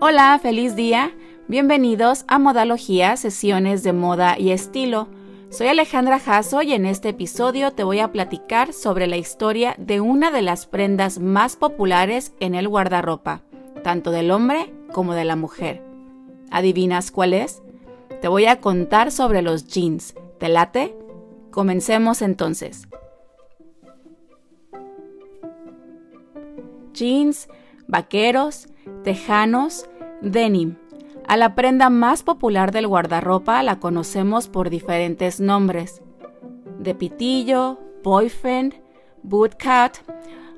Hola, feliz día. Bienvenidos a Modalogía, sesiones de moda y estilo. Soy Alejandra Jasso y en este episodio te voy a platicar sobre la historia de una de las prendas más populares en el guardarropa, tanto del hombre como de la mujer. ¿Adivinas cuál es? Te voy a contar sobre los jeans. ¿Te late? Comencemos entonces. Jeans, vaqueros, tejanos, denim. A la prenda más popular del guardarropa la conocemos por diferentes nombres. De pitillo, boyfriend, bootcut,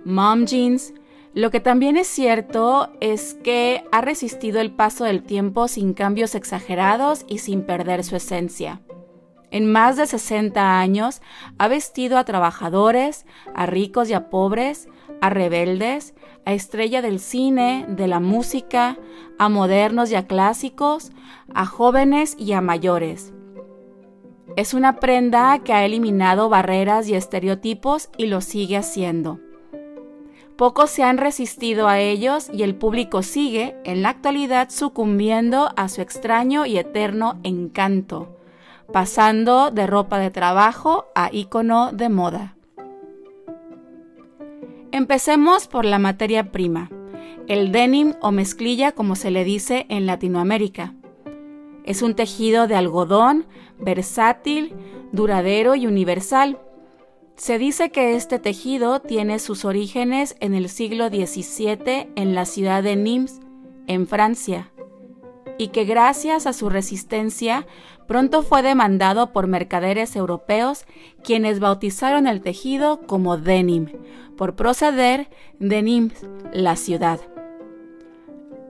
mom jeans. Lo que también es cierto es que ha resistido el paso del tiempo sin cambios exagerados y sin perder su esencia. En más de 60 años ha vestido a trabajadores, a ricos y a pobres, a rebeldes, a estrella del cine, de la música, a modernos y a clásicos, a jóvenes y a mayores. Es una prenda que ha eliminado barreras y estereotipos y lo sigue haciendo. Pocos se han resistido a ellos y el público sigue, en la actualidad, sucumbiendo a su extraño y eterno encanto, pasando de ropa de trabajo a icono de moda. Empecemos por la materia prima, el denim o mezclilla como se le dice en Latinoamérica. Es un tejido de algodón, versátil, duradero y universal. Se dice que este tejido tiene sus orígenes en el siglo XVII en la ciudad de Nimes, en Francia, y que gracias a su resistencia pronto fue demandado por mercaderes europeos quienes bautizaron el tejido como denim, por proceder de Nimes, la ciudad.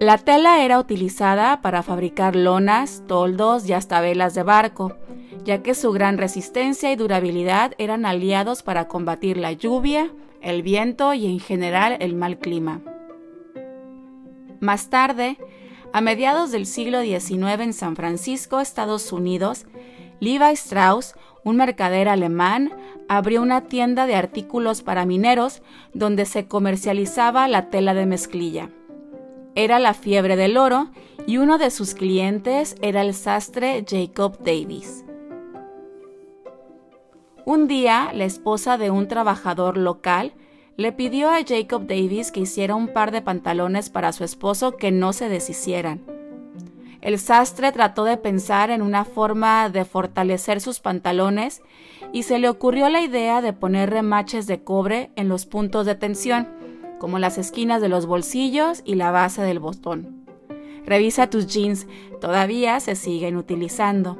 La tela era utilizada para fabricar lonas, toldos y hasta velas de barco, ya que su gran resistencia y durabilidad eran aliados para combatir la lluvia, el viento y en general el mal clima. Más tarde, a mediados del siglo XIX en San Francisco, Estados Unidos, Levi Strauss, un mercader alemán, abrió una tienda de artículos para mineros donde se comercializaba la tela de mezclilla. Era la fiebre del oro y uno de sus clientes era el sastre Jacob Davis. Un día, la esposa de un trabajador local le pidió a Jacob Davis que hiciera un par de pantalones para su esposo que no se deshicieran. El sastre trató de pensar en una forma de fortalecer sus pantalones y se le ocurrió la idea de poner remaches de cobre en los puntos de tensión, como las esquinas de los bolsillos y la base del botón. Revisa tus jeans, todavía se siguen utilizando.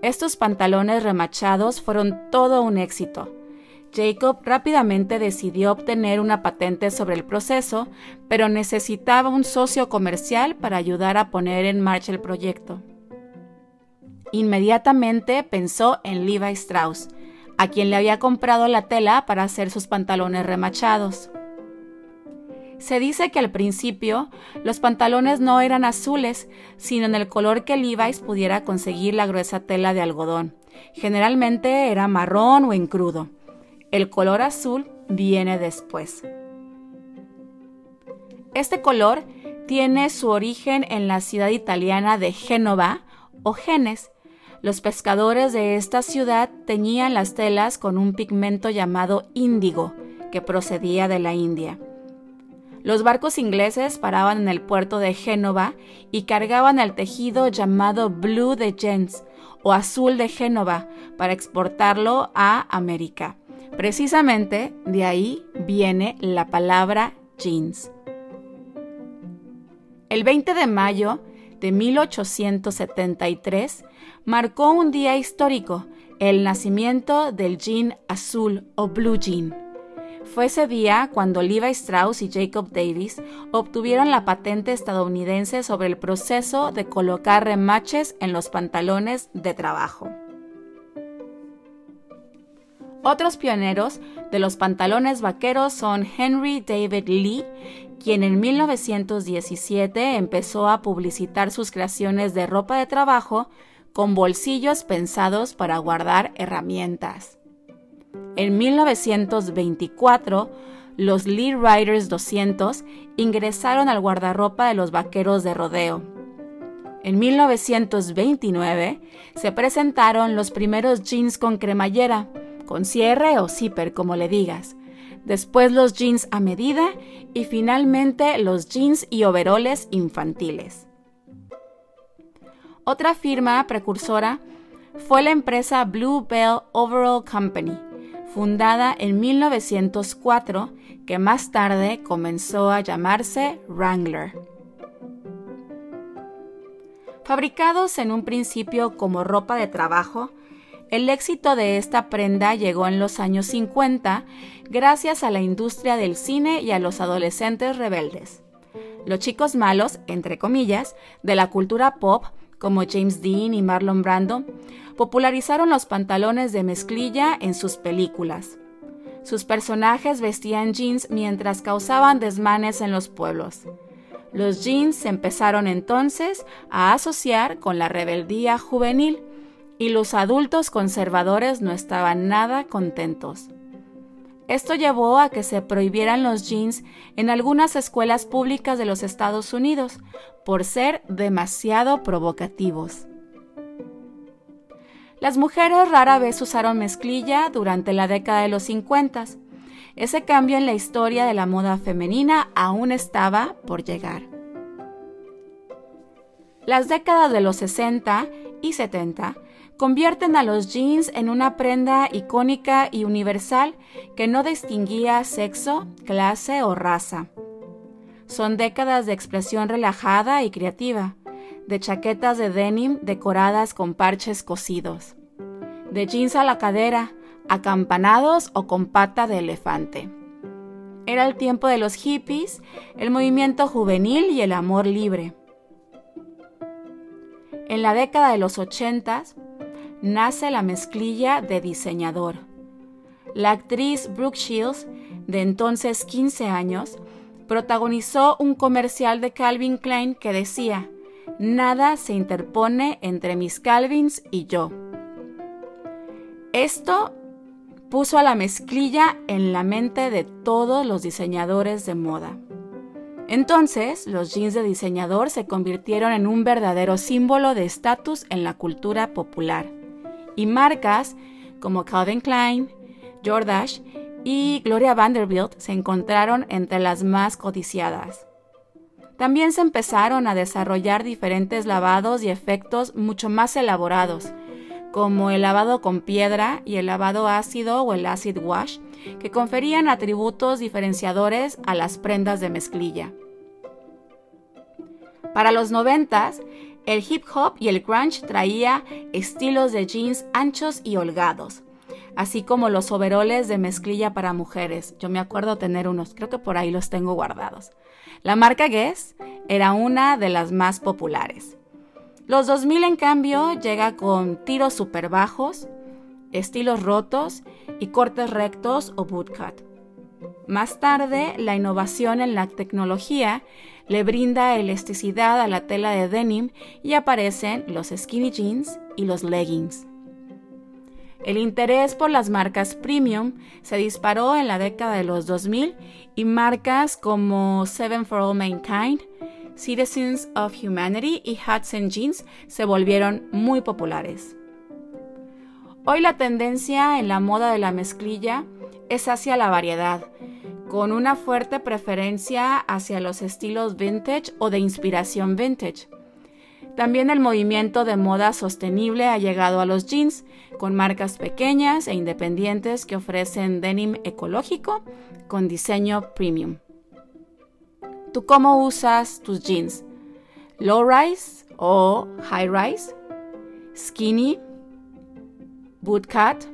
Estos pantalones remachados fueron todo un éxito. Jacob rápidamente decidió obtener una patente sobre el proceso, pero necesitaba un socio comercial para ayudar a poner en marcha el proyecto. Inmediatamente pensó en Levi Strauss, a quien le había comprado la tela para hacer sus pantalones remachados. Se dice que al principio los pantalones no eran azules, sino en el color que Levi's pudiera conseguir la gruesa tela de algodón. Generalmente era marrón o en crudo. El color azul viene después. Este color tiene su origen en la ciudad italiana de Génova o Genes. Los pescadores de esta ciudad teñían las telas con un pigmento llamado índigo, que procedía de la India. Los barcos ingleses paraban en el puerto de Génova y cargaban el tejido llamado Blue de Gens o azul de Génova para exportarlo a América. Precisamente de ahí viene la palabra jeans. El 20 de mayo de 1873 marcó un día histórico, el nacimiento del jean azul o blue jean. Fue ese día cuando Levi Strauss y Jacob Davis obtuvieron la patente estadounidense sobre el proceso de colocar remaches en los pantalones de trabajo. Otros pioneros de los pantalones vaqueros son Henry David Lee, quien en 1917 empezó a publicitar sus creaciones de ropa de trabajo con bolsillos pensados para guardar herramientas. En 1924, los Lee Riders 200 ingresaron al guardarropa de los vaqueros de rodeo. En 1929 se presentaron los primeros jeans con cremallera, con cierre o zipper como le digas. Después los jeans a medida y finalmente los jeans y overoles infantiles. Otra firma precursora fue la empresa Blue Bell Overall Company, fundada en 1904, que más tarde comenzó a llamarse Wrangler. Fabricados en un principio como ropa de trabajo, el éxito de esta prenda llegó en los años 50 gracias a la industria del cine y a los adolescentes rebeldes. Los chicos malos, entre comillas, de la cultura pop, como James Dean y Marlon Brando, popularizaron los pantalones de mezclilla en sus películas. Sus personajes vestían jeans mientras causaban desmanes en los pueblos. Los jeans se empezaron entonces a asociar con la rebeldía juvenil y los adultos conservadores no estaban nada contentos. Esto llevó a que se prohibieran los jeans en algunas escuelas públicas de los Estados Unidos por ser demasiado provocativos. Las mujeres rara vez usaron mezclilla durante la década de los 50. Ese cambio en la historia de la moda femenina aún estaba por llegar. Las décadas de los 60 y 70 convierten a los jeans en una prenda icónica y universal que no distinguía sexo, clase o raza. Son décadas de expresión relajada y creativa, de chaquetas de denim decoradas con parches cosidos, de jeans a la cadera, acampanados o con pata de elefante. Era el tiempo de los hippies, el movimiento juvenil y el amor libre. En la década de los ochentas nace la mezclilla de diseñador. La actriz Brooke Shields, de entonces 15 años, protagonizó un comercial de Calvin Klein que decía, Nada se interpone entre mis Calvins y yo. Esto puso a la mezclilla en la mente de todos los diseñadores de moda. Entonces, los jeans de diseñador se convirtieron en un verdadero símbolo de estatus en la cultura popular. Y marcas como Calvin Klein, Jordache y Gloria Vanderbilt se encontraron entre las más codiciadas. También se empezaron a desarrollar diferentes lavados y efectos mucho más elaborados, como el lavado con piedra y el lavado ácido o el acid wash, que conferían atributos diferenciadores a las prendas de mezclilla. Para los noventas, el hip hop y el grunge traía estilos de jeans anchos y holgados, así como los overoles de mezclilla para mujeres. Yo me acuerdo tener unos, creo que por ahí los tengo guardados. La marca Guess era una de las más populares. Los 2000 en cambio llega con tiros super bajos, estilos rotos y cortes rectos o bootcut. Más tarde, la innovación en la tecnología le brinda elasticidad a la tela de denim y aparecen los skinny jeans y los leggings. El interés por las marcas premium se disparó en la década de los 2000 y marcas como Seven for All Mankind, Citizens of Humanity y Hudson Jeans se volvieron muy populares. Hoy la tendencia en la moda de la mezclilla es hacia la variedad, con una fuerte preferencia hacia los estilos vintage o de inspiración vintage. También el movimiento de moda sostenible ha llegado a los jeans, con marcas pequeñas e independientes que ofrecen denim ecológico con diseño premium. ¿Tú cómo usas tus jeans? ¿Low rise o high rise? ¿Skinny? ¿Bootcut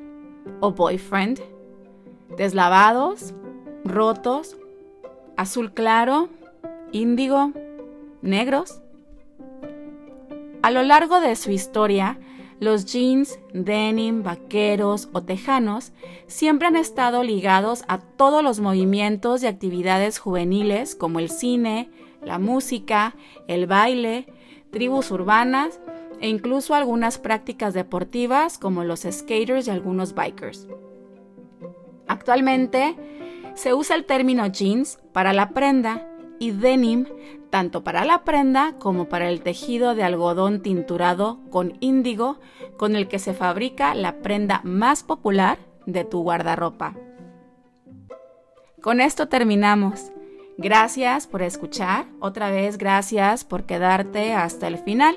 o boyfriend? ¿Deslavados? ¿Rotos? ¿Azul claro? ¿Índigo? ¿Negros? A lo largo de su historia, los jeans, denim, vaqueros o tejanos siempre han estado ligados a todos los movimientos y actividades juveniles como el cine, la música, el baile, tribus urbanas e incluso algunas prácticas deportivas como los skaters y algunos bikers. Actualmente se usa el término jeans para la prenda y denim tanto para la prenda como para el tejido de algodón tinturado con índigo con el que se fabrica la prenda más popular de tu guardarropa. Con esto terminamos. Gracias por escuchar, otra vez gracias por quedarte hasta el final.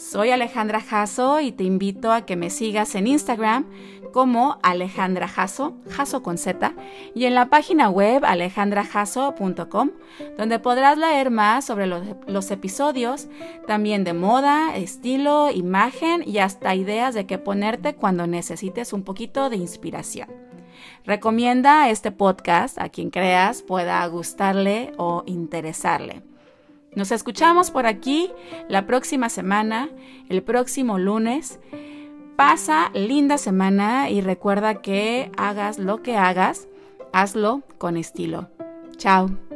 Soy Alejandra Jasso y te invito a que me sigas en Instagram como Alejandra Jasso, Jasso con Z, y en la página web alejandrajasso.com, donde podrás leer más sobre los, los, episodios, también de moda, estilo, imagen y hasta ideas de qué ponerte cuando necesites un poquito de inspiración. Recomienda este podcast a quien creas pueda gustarle o interesarle. Nos escuchamos por aquí la próxima semana, el próximo lunes. Pasa linda semana y recuerda que hagas lo que hagas, hazlo con estilo. Chao.